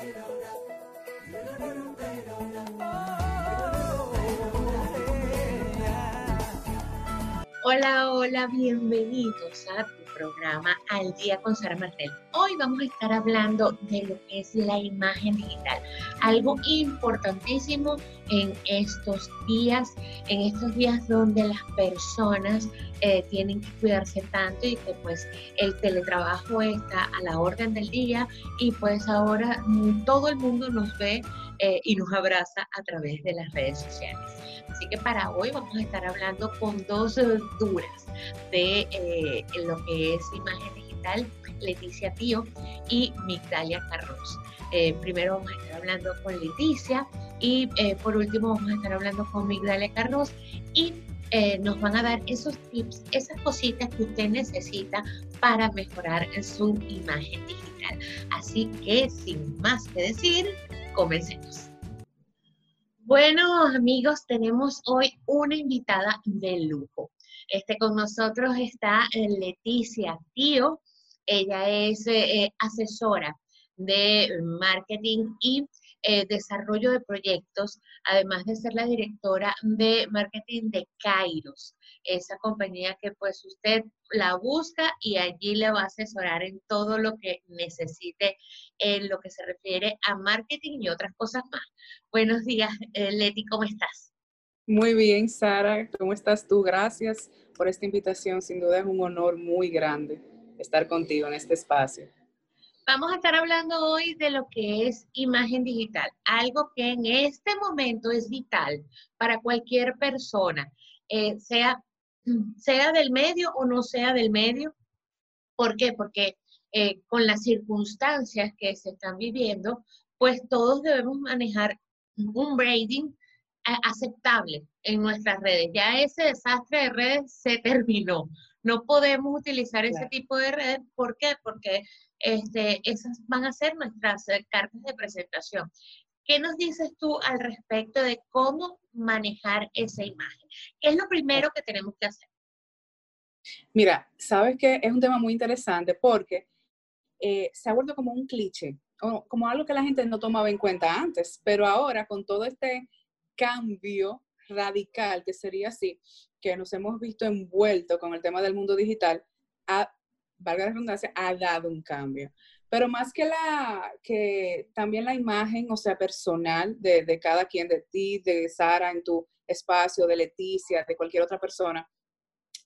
Bailora. Hola, hola, bienvenidos a tu programa Al Día con Sara Martel. Hoy vamos a estar hablando de lo que es la imagen digital, algo importantísimo en estos días, en estos días donde las personas eh, tienen que cuidarse tanto y que pues el teletrabajo está a la orden del día y pues ahora todo el mundo nos ve eh, y nos abraza a través de las redes sociales. Así que para hoy vamos a estar hablando con dos duras de eh, lo que es imagen digital, Leticia Tío y Migdalia Carros. Eh, primero vamos a estar hablando con Leticia y por último vamos a estar hablando con Migdalia Carros y nos van a dar esos tips, esas cositas que usted necesita para mejorar su imagen digital. Así que sin más que decir, comencemos. Bueno, amigos, tenemos hoy una invitada de lujo. Este, con nosotros está eh, Leticia Tío. Ella es eh, eh, asesora de marketing y desarrollo de proyectos, además de ser la directora de marketing de Kairos esa compañía que pues usted la busca y allí le va a asesorar en todo lo que necesite en lo que se refiere a marketing y otras cosas más. Buenos días, eh, Leti, ¿cómo estás? Muy bien, Sara, ¿cómo estás tú? Gracias por esta invitación. Sin duda es un honor muy grande estar contigo en este espacio. Vamos a estar hablando hoy de lo que es imagen digital, algo que en este momento es vital para cualquier persona, eh, sea sea del medio o no sea del medio. ¿Por qué? Porque eh, con las circunstancias que se están viviendo, pues todos debemos manejar un braiding eh, aceptable en nuestras redes. Ya ese desastre de redes se terminó. No podemos utilizar ese tipo de redes. ¿Por qué? Porque este, esas van a ser nuestras eh, cartas de presentación. ¿Qué nos dices tú al respecto de cómo manejar esa imagen? ¿Qué es lo primero que tenemos que hacer? Mira, sabes que es un tema muy interesante porque eh, se ha vuelto como un cliché, como algo que la gente no tomaba en cuenta antes, pero ahora con todo este cambio radical que sería así, que nos hemos visto envuelto con el tema del mundo digital, ha, valga la redundancia, ha dado un cambio. Pero más que la, que también la imagen, o sea, personal de, de cada quien, de ti, de Sara en tu espacio, de Leticia, de cualquier otra persona,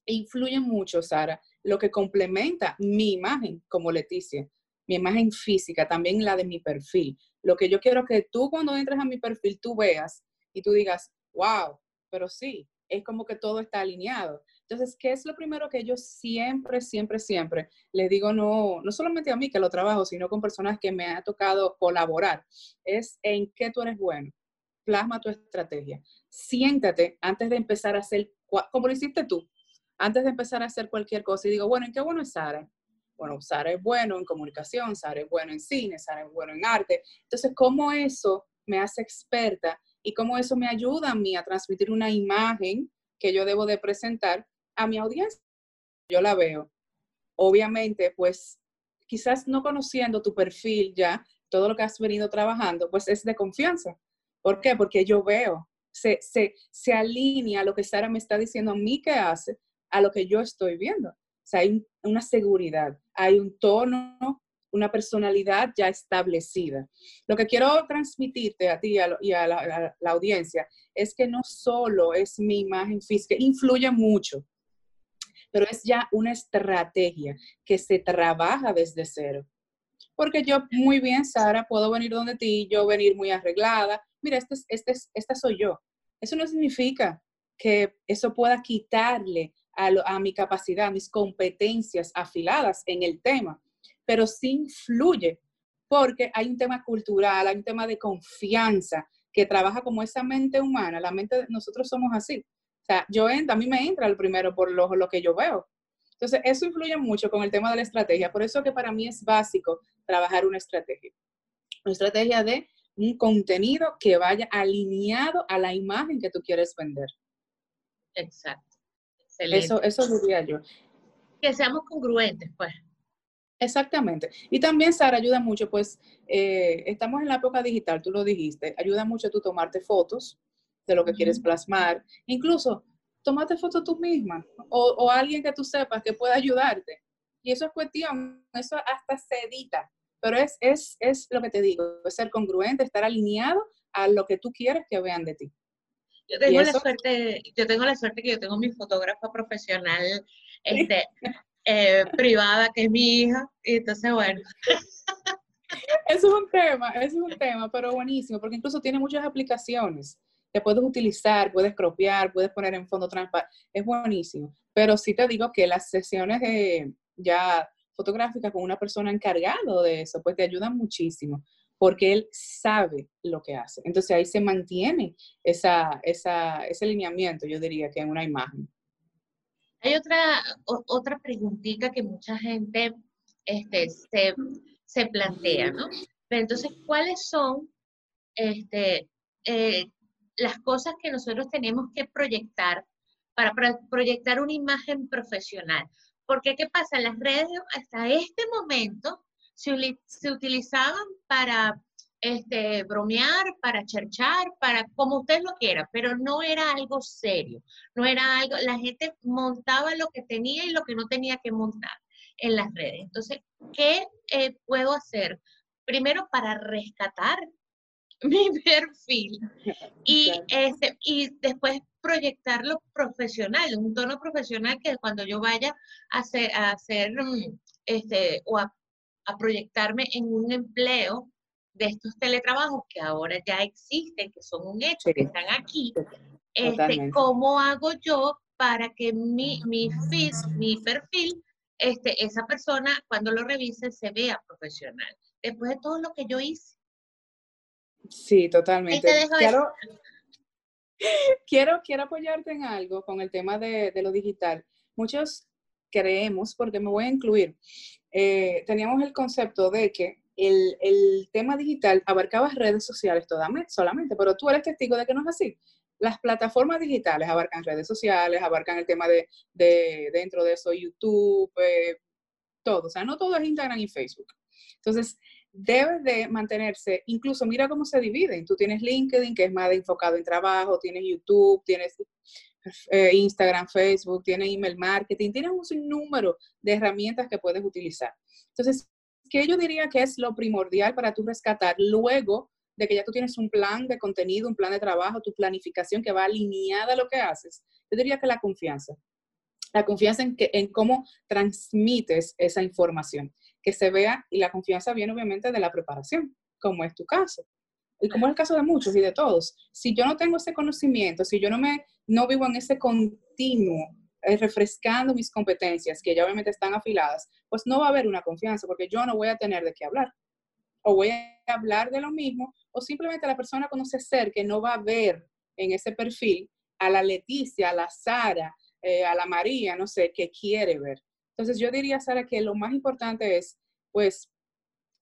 influye mucho, Sara, lo que complementa mi imagen como Leticia, mi imagen física, también la de mi perfil. Lo que yo quiero que tú cuando entres a mi perfil, tú veas y tú digas, wow, pero sí, es como que todo está alineado. Entonces, ¿qué es lo primero que yo siempre, siempre, siempre les digo, no, no solamente a mí que lo trabajo, sino con personas que me ha tocado colaborar? Es en qué tú eres bueno. Plasma tu estrategia. Siéntate antes de empezar a hacer, como lo hiciste tú, antes de empezar a hacer cualquier cosa y digo, bueno, ¿en qué bueno es Sara? Bueno, Sara es bueno en comunicación, Sara es bueno en cine, Sara es bueno en arte. Entonces, ¿cómo eso me hace experta y cómo eso me ayuda a mí a transmitir una imagen que yo debo de presentar a mi audiencia. Yo la veo. Obviamente, pues quizás no conociendo tu perfil ya, todo lo que has venido trabajando, pues es de confianza. ¿Por qué? Porque yo veo, se, se, se alinea lo que Sara me está diciendo a mí que hace a lo que yo estoy viendo. O sea, hay una seguridad, hay un tono, una personalidad ya establecida. Lo que quiero transmitirte a ti y a, la, audiencia es que no solo es mi imagen física, influye mucho, pero es ya una estrategia que se trabaja desde cero. Porque yo muy bien, Sara, puedo venir donde ti, yo venir muy arreglada. Mira, este, este, esta soy yo. Eso no significa que eso pueda quitarle a, a mi capacidad, a mis competencias afiladas en el tema, pero sí influye porque hay un tema cultural, hay un tema de confianza que trabaja como esa mente humana. La mente, nosotros somos así. O sea, yo a mí me entra el primero por lo, lo que yo veo. Entonces, eso influye mucho con el tema de la estrategia. Por eso que para mí es básico trabajar una estrategia. Una estrategia de un contenido que vaya alineado a la imagen que tú quieres vender. Exacto. Eso, eso diría yo. Que seamos congruentes, pues. Exactamente. Y también, Sara, ayuda mucho, pues eh, estamos en la época digital, tú lo dijiste, ayuda mucho tú tomarte fotos de lo que quieres plasmar, incluso tomate fotos tú misma o, o, alguien que tú sepas que pueda ayudarte. Y eso es cuestión, eso hasta se edita, pero es, es, es lo que te digo, es ser congruente, estar alineado a lo que tú quieres que vean de ti. Yo tengo la suerte, yo tengo la suerte que yo tengo mi fotógrafa profesional este, eh, privada, que es mi hija, y entonces bueno. Eso es un tema, eso es un tema, pero buenísimo, porque incluso tiene muchas aplicaciones que puedes utilizar, puedes cropear, puedes poner en fondo transparente, es buenísimo. Pero sí te digo que las sesiones de ya fotográficas con una persona encargado de eso, pues te ayudan muchísimo, porque él sabe lo que hace. Entonces ahí se mantiene esa, esa, ese lineamiento, yo diría que en una imagen. Hay otra, otra preguntita que mucha gente este, se, se plantea, ¿no? Pero entonces, ¿cuáles son este, eh, las cosas que nosotros tenemos que proyectar para, proyectar una imagen profesional? Porque, ¿qué pasa? Las redes hasta este momento se, utilizaban para este, bromear, para cherchar, para como usted lo quiera, pero no era algo serio, no era algo, la gente montaba lo que tenía y lo que no tenía que montar en las redes. Entonces, ¿qué eh, puedo hacer? Primero, para rescatar mi perfil y, este, y después proyectarlo profesional, un tono profesional que cuando yo vaya a hacer, a hacer mm, este, o a, a proyectarme en un empleo, de estos teletrabajos que ahora ya existen, que son un hecho, que están aquí, este, ¿cómo hago yo para que mi, mi feed, mi perfil, este, esa persona cuando lo revise se vea profesional? Después de todo lo que yo hice. Sí, totalmente. Quiero, quiero, quiero apoyarte en algo con el tema de, de lo digital. Muchos creemos, porque me voy a incluir, eh, teníamos el concepto de que el, el, tema digital abarcaba redes sociales solamente, pero tú eres testigo de que no es así. Las plataformas digitales abarcan redes sociales, abarcan el tema de, de dentro de eso YouTube, eh, todo. O sea, no todo es Instagram y Facebook. Entonces, debe de mantenerse, incluso mira cómo se dividen. Tú tienes LinkedIn, que es más enfocado en trabajo, tienes YouTube, tienes eh, Instagram, Facebook, tienes email marketing, tienes un sinnúmero de herramientas que puedes utilizar. Entonces, ¿qué yo diría que es lo primordial para tú rescatar luego de que ya tú tienes un plan de contenido, un plan de trabajo, tu planificación que va alineada a lo que haces? Yo diría que la confianza. La confianza en, que, en cómo transmites esa información, que se vea, y la confianza viene obviamente de la preparación, como es tu caso y como es el caso de muchos y de todos, si yo no tengo ese conocimiento, si yo no me no vivo en ese continuo eh, refrescando mis competencias, que ya obviamente están afiladas, pues no va a haber una confianza, porque yo no voy a tener de qué hablar. O voy a hablar de lo mismo, o simplemente la persona conoce ser que no va a ver en ese perfil a la Leticia, a la Sara, eh, a la María, no sé, que quiere ver. Entonces yo diría, Sara, que lo más importante es, pues,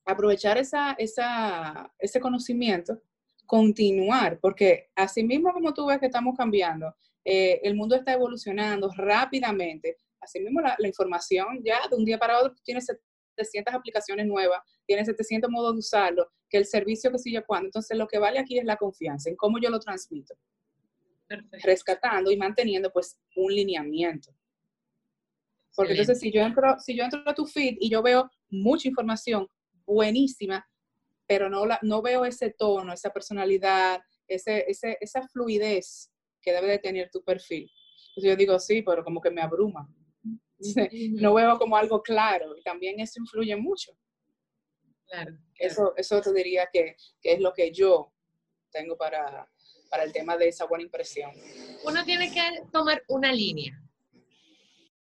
aprovechar esa, esa, ese conocimiento, continuar, porque así mismo como tú ves que estamos cambiando, eh, el mundo está evolucionando rápidamente. Asimismo, la, la información ya de un día para otro tiene 700 aplicaciones nuevas, tiene 700 modos de usarlo, que el servicio que sigue cuando. Entonces, lo que vale aquí es la confianza en cómo yo lo transmito. Rescatando y manteniendo pues un lineamiento. Porque entonces si yo entro, si yo entro a tu feed y yo veo mucha información buenísima, pero no, la, no veo ese tono, esa personalidad, ese, ese, esa fluidez que debe de tener tu perfil. Entonces yo digo, sí, pero como que me abruma. No veo como algo claro y también eso influye mucho. Claro. Eso, eso te diría que, que, es lo que yo tengo para, para el tema de esa buena impresión. Uno tiene que tomar una línea,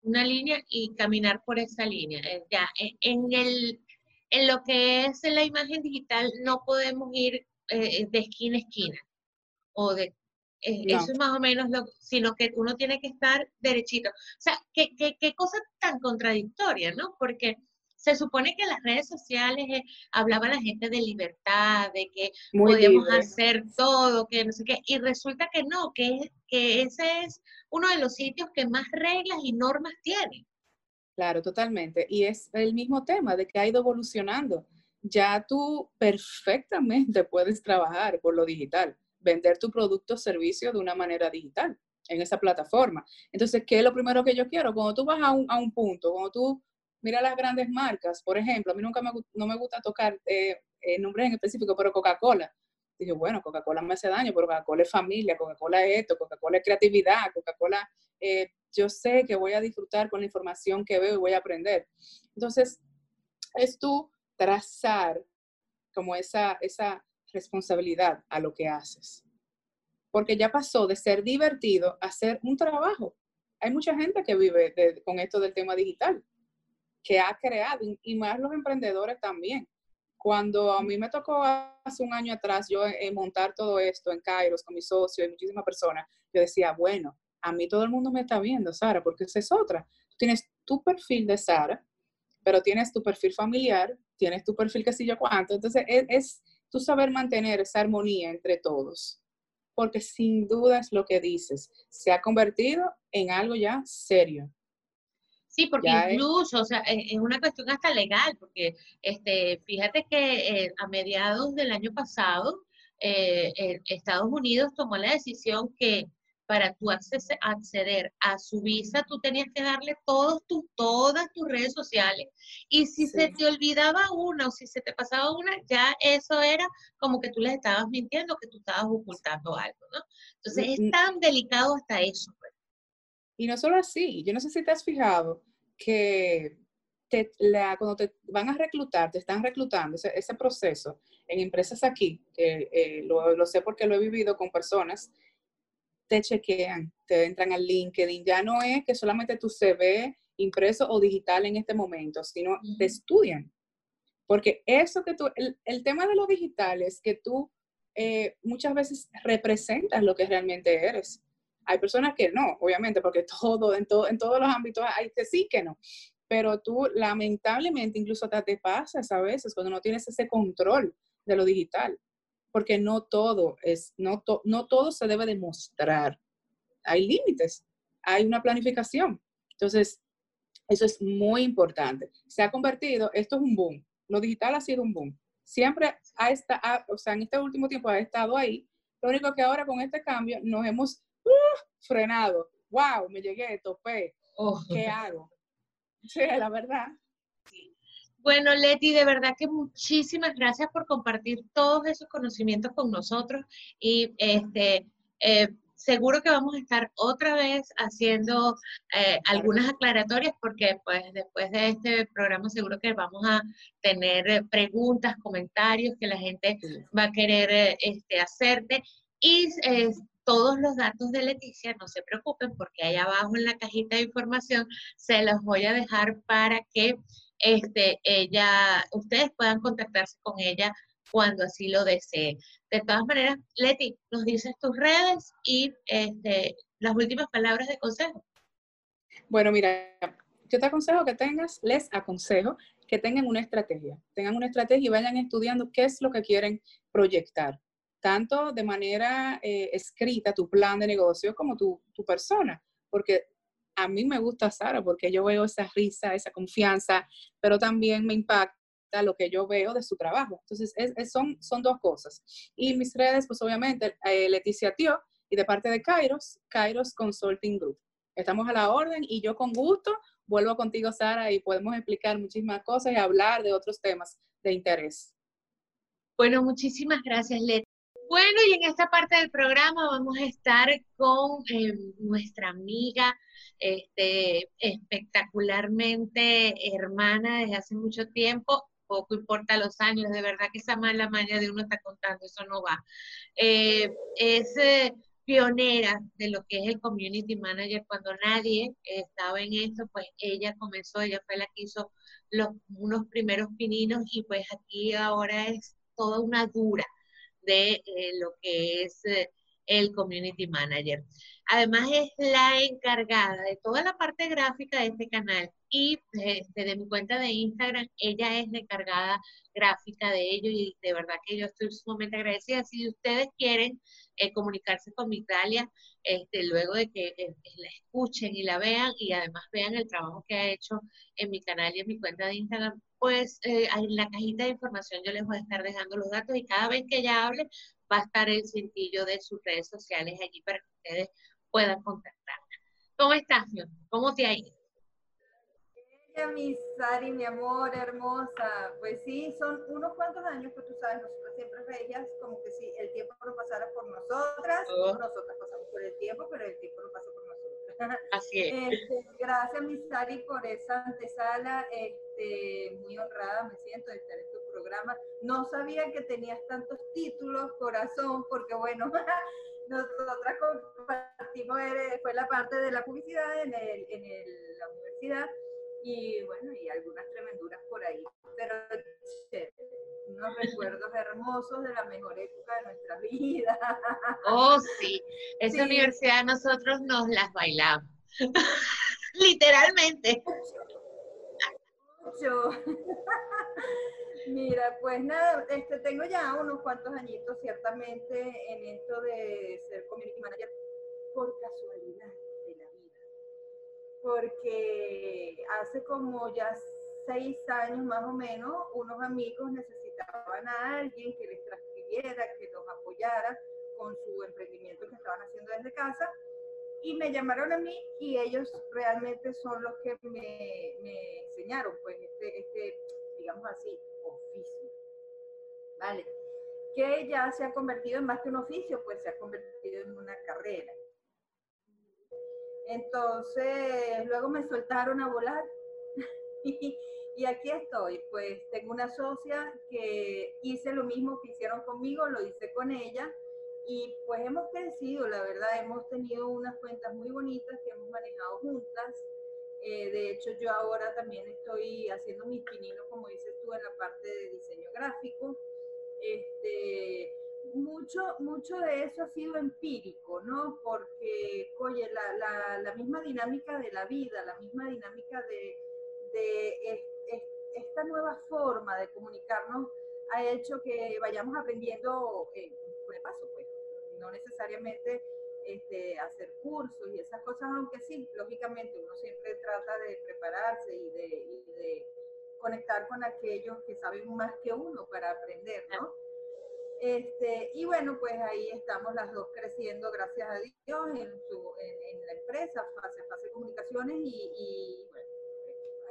una línea y caminar por esa línea. Eh, ya, en, el, en lo que es la imagen digital no podemos ir eh, de esquina a esquina o de eh, eso es más o menos lo, sino que uno tiene que estar derechito. O sea, qué, qué, qué cosa tan contradictoria, ¿no? Porque se supone que en las redes sociales eh, hablaba la gente de libertad, de que podíamos hacer todo, que no sé qué, y resulta que no, que, que ese es uno de los sitios que más reglas y normas tiene. Claro, totalmente. Y es el mismo tema de que ha ido evolucionando. Ya tú perfectamente puedes trabajar por lo digital, vender tu producto o servicio de una manera digital en esa plataforma. Entonces, ¿qué es lo primero que yo quiero? Cuando tú vas a un, a un punto, cuando tú miras las grandes marcas, por ejemplo, a mí nunca me, no me gusta tocar eh, eh, nombres en específico, pero Coca-Cola. Dije, bueno, Coca-Cola me hace daño, pero Coca-Cola es familia, Coca-Cola es esto, Coca-Cola es creatividad, Coca-Cola eh, yo sé que voy a disfrutar con la información que veo y voy a aprender. Entonces, es tú trazar como esa, esa responsabilidad a lo que haces. Porque ya pasó de ser divertido a ser un trabajo. Hay mucha gente que vive con esto del tema digital, que ha creado, y más los emprendedores también. Cuando a mí me tocó hace un año atrás yo eh, montar todo esto en Kairos con mi socio y muchísimas personas, yo decía, bueno, a mí todo el mundo me está viendo, Sara, porque esa es otra. tienes tu perfil de Sara, pero tienes tu perfil familiar, tienes tu perfil que si yo cuánto. Entonces, es, es tú saber mantener esa armonía entre todos, porque sin duda es lo que dices, se ha convertido en algo ya serio. Sí, porque incluso, o sea, es una cuestión hasta legal, porque este, fíjate que eh, a mediados del año pasado, eh, Estados Unidos tomó la decisión que para tú acceder a su visa, tú tenías que darle todos tus, todas tus redes sociales. Y si se te olvidaba una o si se te pasaba una, ya eso era como que tú les estabas mintiendo, que tú estabas ocultando algo, ¿no? Entonces es tan delicado hasta eso. Pues. Y no solo así, yo no sé si te has fijado que te, la, cuando te van a reclutar, te están reclutando, ese, ese proceso en empresas aquí, eh, lo, lo sé porque lo he vivido con personas te chequean, te entran al LinkedIn. Ya no es que solamente tu CV impreso o digital en este momento, sino te estudian. Porque eso que tú, el, tema de lo digital es que tú eh, muchas veces representas lo que realmente eres. Hay personas que no, obviamente, porque todo, en, todo, en todos los ámbitos hay que sí que no. Pero tú, lamentablemente, incluso te, te pasas a veces cuando no tienes ese control de lo digital porque no todo es, no, no todo se debe demostrar. Hay límites, hay una planificación. Entonces, eso es muy importante. Se ha convertido, esto es un boom. Lo digital ha sido un boom. Siempre ha estado, o sea, en este último tiempo ha estado ahí. Lo único que ahora con este cambio nos hemos uh, frenado. ¡Wow! Me llegué, topé. Oh. ¿Qué hago? Sí, la verdad. Bueno, Leti, de verdad que muchísimas gracias por compartir todos esos conocimientos con nosotros y este, eh, seguro que vamos a estar otra vez haciendo eh, algunas aclaratorias porque pues después de este programa seguro que vamos a tener eh, preguntas, comentarios que la gente va a querer este, hacerte y todos los datos de Leticia, no se preocupen porque ahí abajo en la cajita de información se los voy a dejar para que este, ella, ustedes puedan contactarse con ella cuando así lo deseen. De todas maneras, Leti, nos dices tus redes y este, las últimas palabras de consejo. Bueno, mira, yo te aconsejo que tengas, les aconsejo que tengan una estrategia, tengan una estrategia y vayan estudiando qué es lo que quieren proyectar, tanto de manera eh, escrita, tu plan de negocio, como tu, persona, porque a mí me gusta Sara porque yo veo esa risa, esa confianza, pero también me impacta lo que yo veo de su trabajo. Entonces, son, son dos cosas. Y mis redes, pues obviamente, eh, Leticia Tio y de parte de Kairos, Kairos Consulting Group. Estamos a la orden y yo con gusto vuelvo contigo, Sara, y podemos explicar muchísimas cosas y hablar de otros temas de interés. Bueno, muchísimas gracias, Leti. Bueno, y en esta parte del programa vamos a estar con eh, nuestra amiga este, espectacularmente hermana desde hace mucho tiempo, poco importa los años, de verdad que esa mala maña de uno está contando, eso no va. Eh, es eh, pionera de lo que es el community manager, cuando nadie estaba en esto, pues ella comenzó, ella fue la que hizo los, unos primeros pininos y pues aquí ahora es toda una dura de eh, lo que es el community manager. Además es la encargada de toda la parte gráfica de este canal y este, de mi cuenta de Instagram, ella es la encargada gráfica de ello y de verdad que yo estoy sumamente agradecida. Si ustedes quieren eh, comunicarse con Italia, este, luego de que eh, la escuchen y la vean y además vean el trabajo que ha hecho en mi canal y en mi cuenta de Instagram, pues eh, en la cajita de información yo les voy a estar dejando los datos y cada vez que ella hable va a estar el cintillo de sus redes sociales allí para que ustedes puedan contactarla. ¿Cómo estás, ¿Cómo te ha ido? mi Sari, mi amor, hermosa. Pues sí, son unos cuantos años que tú sabes, nosotras siempre veías como que si el tiempo no pasara por nosotras, oh. nosotras pasamos por el tiempo, pero el tiempo no pasa por nosotras. Así es. Este, gracias, mi Sari, por esa antesala. Este, muy honrada me siento de estar en tu programa. No sabía que tenías tantos títulos, corazón, porque bueno, nosotras compartimos, fue la parte de la publicidad en, el, en el, la universidad y bueno, y algunas tremenduras por ahí. Pero unos recuerdos hermosos de la mejor época de nuestra vida. Oh, sí, esa universidad nosotros nos las bailamos. Literalmente. Mucho. Mira, pues nada, este, tengo ya unos cuantos añitos ciertamente en esto de ser community manager por casualidad de la vida. Porque hace como ya seis años más o menos, unos amigos necesitaban a alguien que les transcribiera, que los apoyara con su emprendimiento que estaban haciendo desde casa. Y me llamaron a mí y ellos realmente son los que me, enseñaron, pues, este, este, digamos así, oficio. ¿Vale? Que ya se ha convertido en más que un oficio, pues se ha convertido en una carrera. Entonces, luego me soltaron a volar y, aquí estoy. Pues tengo una socia que hice lo mismo que hicieron conmigo, lo hice con ella y pues hemos crecido, la verdad, hemos tenido unas cuentas muy bonitas que hemos manejado juntas eh, de hecho, yo ahora también estoy haciendo mis pininos, como dices tú, en la parte de diseño gráfico. Este, mucho, mucho de eso ha sido empírico, ¿no? Porque, oye, la, la, la misma dinámica de la vida, la misma dinámica de, de esta nueva forma de comunicarnos ha hecho que vayamos aprendiendo eh, por el paso. No necesariamente este, hacer cursos y esas cosas, aunque sí, lógicamente uno siempre trata de prepararse y de, conectar con aquellos que saben más que uno para aprender, ¿no? Este, y bueno, pues ahí estamos las dos creciendo, gracias a Dios, en, su, en, la empresa, fase fase comunicaciones, y, bueno,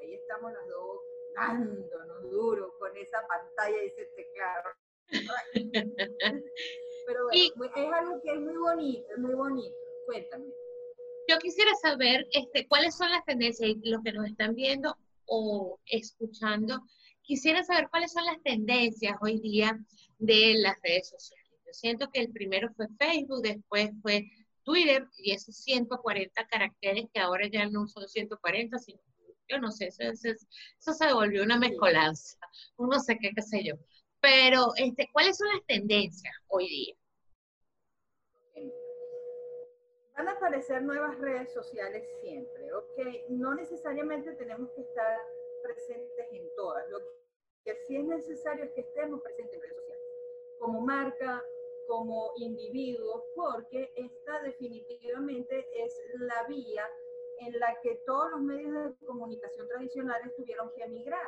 ahí estamos las dos dándonos duro con esa pantalla y ese teclado. Pero bueno, es algo que es muy bonito, es muy bonito. Cuéntame. Yo quisiera saber este, cuáles son las tendencias, los que nos están viendo o escuchando, quisiera saber cuáles son las tendencias hoy día de las redes sociales. Yo siento que el primero fue Facebook, después fue Twitter y esos 140 caracteres que ahora ya no son 140, sino yo no sé, eso, eso se volvió una mezcolanza, uno sé qué, qué sé yo. Pero, este, ¿cuáles son las tendencias hoy día? Van a aparecer nuevas redes sociales siempre, ¿ok? No necesariamente tenemos que estar presentes en todas. Lo que sí es necesario es que estemos presentes en redes sociales, como marca, como individuos, porque esta definitivamente es la vía en la que todos los medios de comunicación tradicionales tuvieron que emigrar.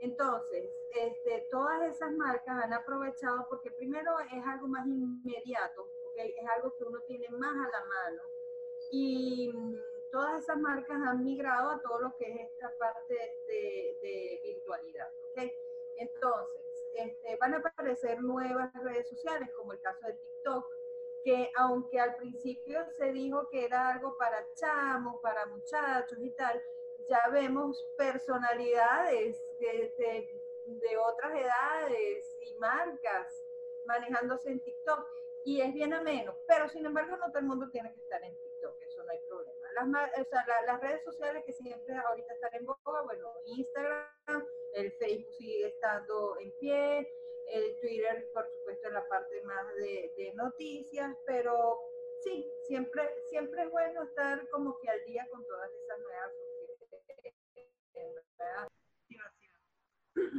Entonces, este, todas esas marcas han aprovechado porque primero es algo más inmediato, es algo que uno tiene más a la mano. Y mm, todas esas marcas han migrado a todo lo que es esta parte de, virtualidad. Entonces, este, van a aparecer nuevas redes sociales, como el caso de TikTok, que aunque al principio se dijo que era algo para chamos, para muchachos y tal, ya vemos personalidades de, de, otras edades y marcas manejándose en TikTok y es bien ameno, pero sin embargo no todo el mundo tiene que estar en TikTok, eso no hay problema. Las, o sea, las redes sociales que siempre ahorita están en boga, bueno, Instagram, el Facebook sigue estando en pie, el Twitter, por supuesto, en la parte más de, de noticias, pero sí, siempre, siempre es bueno estar como que al día con todas esas nuevas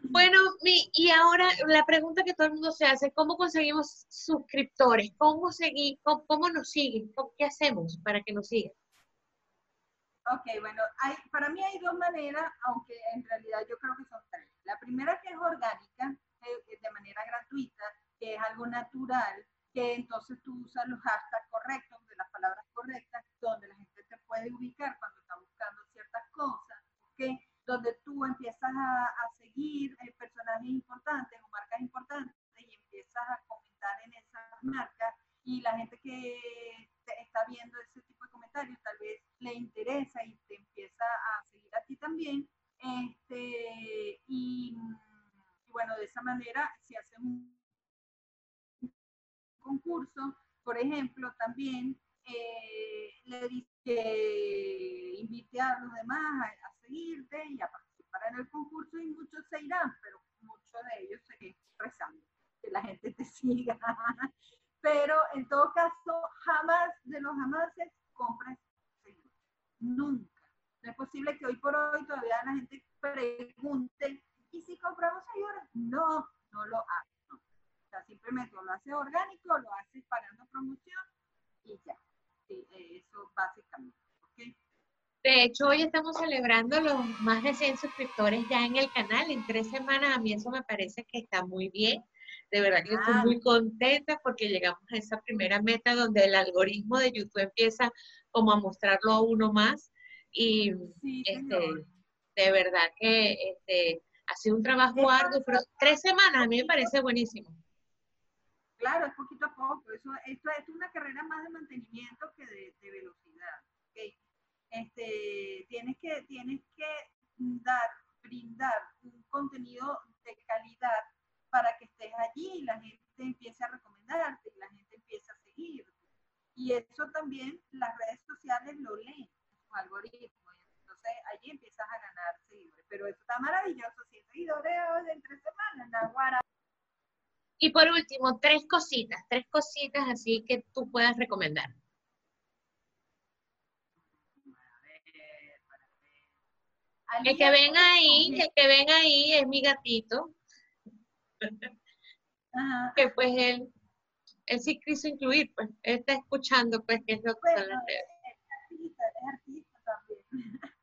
bueno, mi, y ahora la pregunta que todo el mundo se hace, ¿cómo conseguimos suscriptores? ¿Cómo, seguir, cómo, nos siguen? ¿Qué hacemos para que nos sigan? Ok, bueno, hay, para mí hay dos maneras, aunque en realidad yo creo que son tres. La primera que es orgánica, eh, de manera gratuita, que es algo natural, que entonces tú usas los hashtags correctos, de las palabras correctas, donde la gente te puede ubicar cuando está buscando ciertas cosas, ¿ok? Donde tú empiezas a, seguir eh, personajes importantes o marcas importantes y empiezas a comentar en esas marcas y la gente que está viendo ese tipo de comentarios tal vez le interesa y te empieza a seguir a ti también. Este, y, bueno, de esa manera, si haces un concurso, por ejemplo, también eh, le dice que invite a los demás a, seguirte y a participar en el concurso y muchos se irán, pero muchos de ellos siguen rezando que la gente te siga. pero en todo caso, jamás de los jamases compres seguidores. Nunca. No es posible que hoy por hoy todavía la gente pregunte, ¿y si compramos seguidores? No, no lo hace. O sea, simplemente lo hace orgánico, lo hace pagando promoción y ya. Eso básicamente. De hecho, hoy estamos celebrando los más de 100 suscriptores ya en el canal. En tres semanas a mí eso me parece que está muy bien. De verdad que estoy ah. muy contenta porque llegamos a esa primera meta donde el algoritmo de YouTube empieza como a mostrarlo a uno más. Y este, de verdad que este, ha sido un trabajo arduo, pero tres semanas a mí me parece buenísimo. Claro, es poquito a poco. Eso, esto es una carrera más de mantenimiento que de, velocidad. Este, tienes, que, tienes que dar, brindar un contenido de calidad para que estés allí y la gente empiece a recomendarte y la gente empiece a seguirte. Y eso también las redes sociales lo leen, sus algoritmos. Entonces allí empiezas a ganar seguidores. Pero eso está maravilloso. 100 seguidores en tres semanas, Nahuara. Y por último, tres cositas, tres cositas así que tú puedas recomendar. El que ven ahí, el que ven ahí es mi gatito. Que pues él, él sí quiso incluir, pues él está escuchando pues que es lo que bueno, Es artista, también.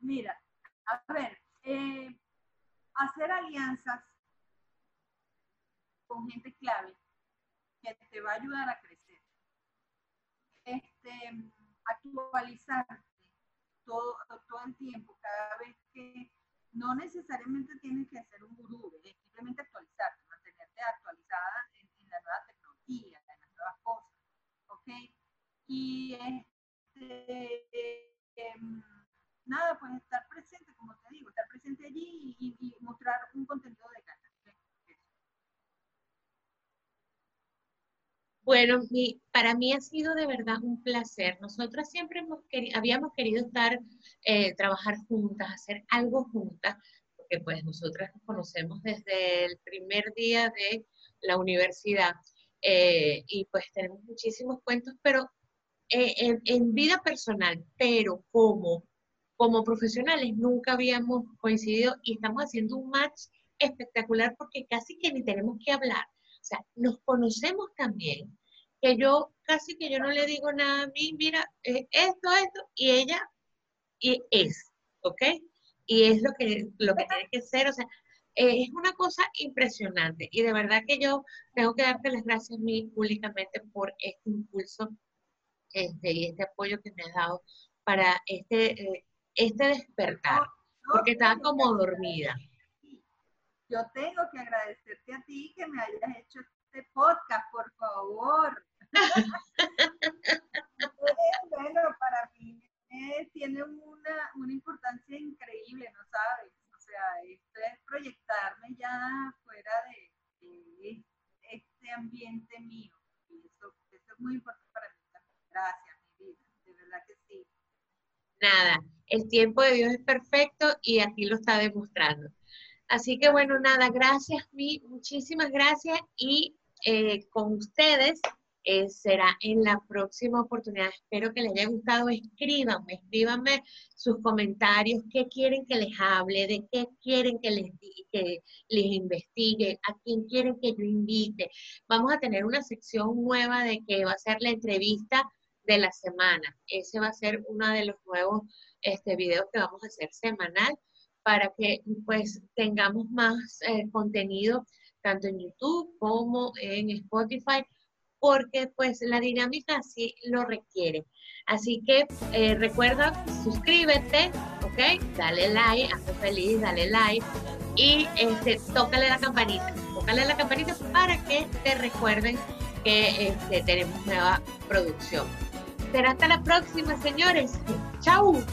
Mira, a ver, eh, hacer alianzas con gente clave que te va a ayudar a crecer. Este, actualizarte todo, todo el tiempo, cada vez que no necesariamente tienes que ser un gurú, es simplemente actualizarte, mantenerte actualizada en, la nueva tecnología, en las nuevas cosas, ¿ok? Y este, em, nada, pues estar presente, como te digo, estar presente allí y, y mostrar un contenido de calidad. Bueno, para mí ha sido de verdad un placer. Nosotras siempre hemos habíamos querido estar, eh, trabajar juntas, hacer algo juntas, porque pues nosotras nos conocemos desde el primer día de la universidad eh, y pues tenemos muchísimos cuentos, pero eh, en, vida personal, pero como, como profesionales nunca habíamos coincidido y estamos haciendo un match espectacular porque casi que ni tenemos que hablar. O sea, nos conocemos también que yo casi que yo no le digo nada a mí, mira, esto, esto, y ella y es, ¿ok? Y es lo que, lo que tiene que ser, o sea, eh, es una cosa impresionante y de verdad que yo tengo que darte las gracias a mí públicamente por este impulso este, y este apoyo que me has dado para este, eh, este despertar, porque estaba como dormida. Yo tengo que agradecerte a ti que me hayas hecho este podcast, por favor. bueno, para mí eh, tiene una, una importancia increíble, ¿no sabes? O sea, esto es proyectarme ya fuera de, este ambiente mío. Y eso, eso es muy importante para mí Gracias, mi vida, de verdad que sí. Nada, el tiempo de Dios es perfecto y aquí lo está demostrando. Así que bueno, nada, gracias, mi, muchísimas gracias y eh, con ustedes eh, será en la próxima oportunidad. Espero que les haya gustado. Escríbanme, escríbanme sus comentarios, qué quieren que les hable, de qué quieren que les, que les investigue, a quién quieren que yo invite. Vamos a tener una sección nueva de que va a ser la entrevista de la semana. Ese va a ser uno de los nuevos este, videos que vamos a hacer semanal para que pues tengamos más eh, contenido tanto en YouTube como en Spotify porque pues la dinámica así lo requiere. Así que eh, recuerda, suscríbete, ¿ok? Dale like, hazte feliz, dale like y este, tócale la campanita, tócale la campanita para que te recuerden que este, tenemos nueva producción. Será hasta la próxima, señores. Chau.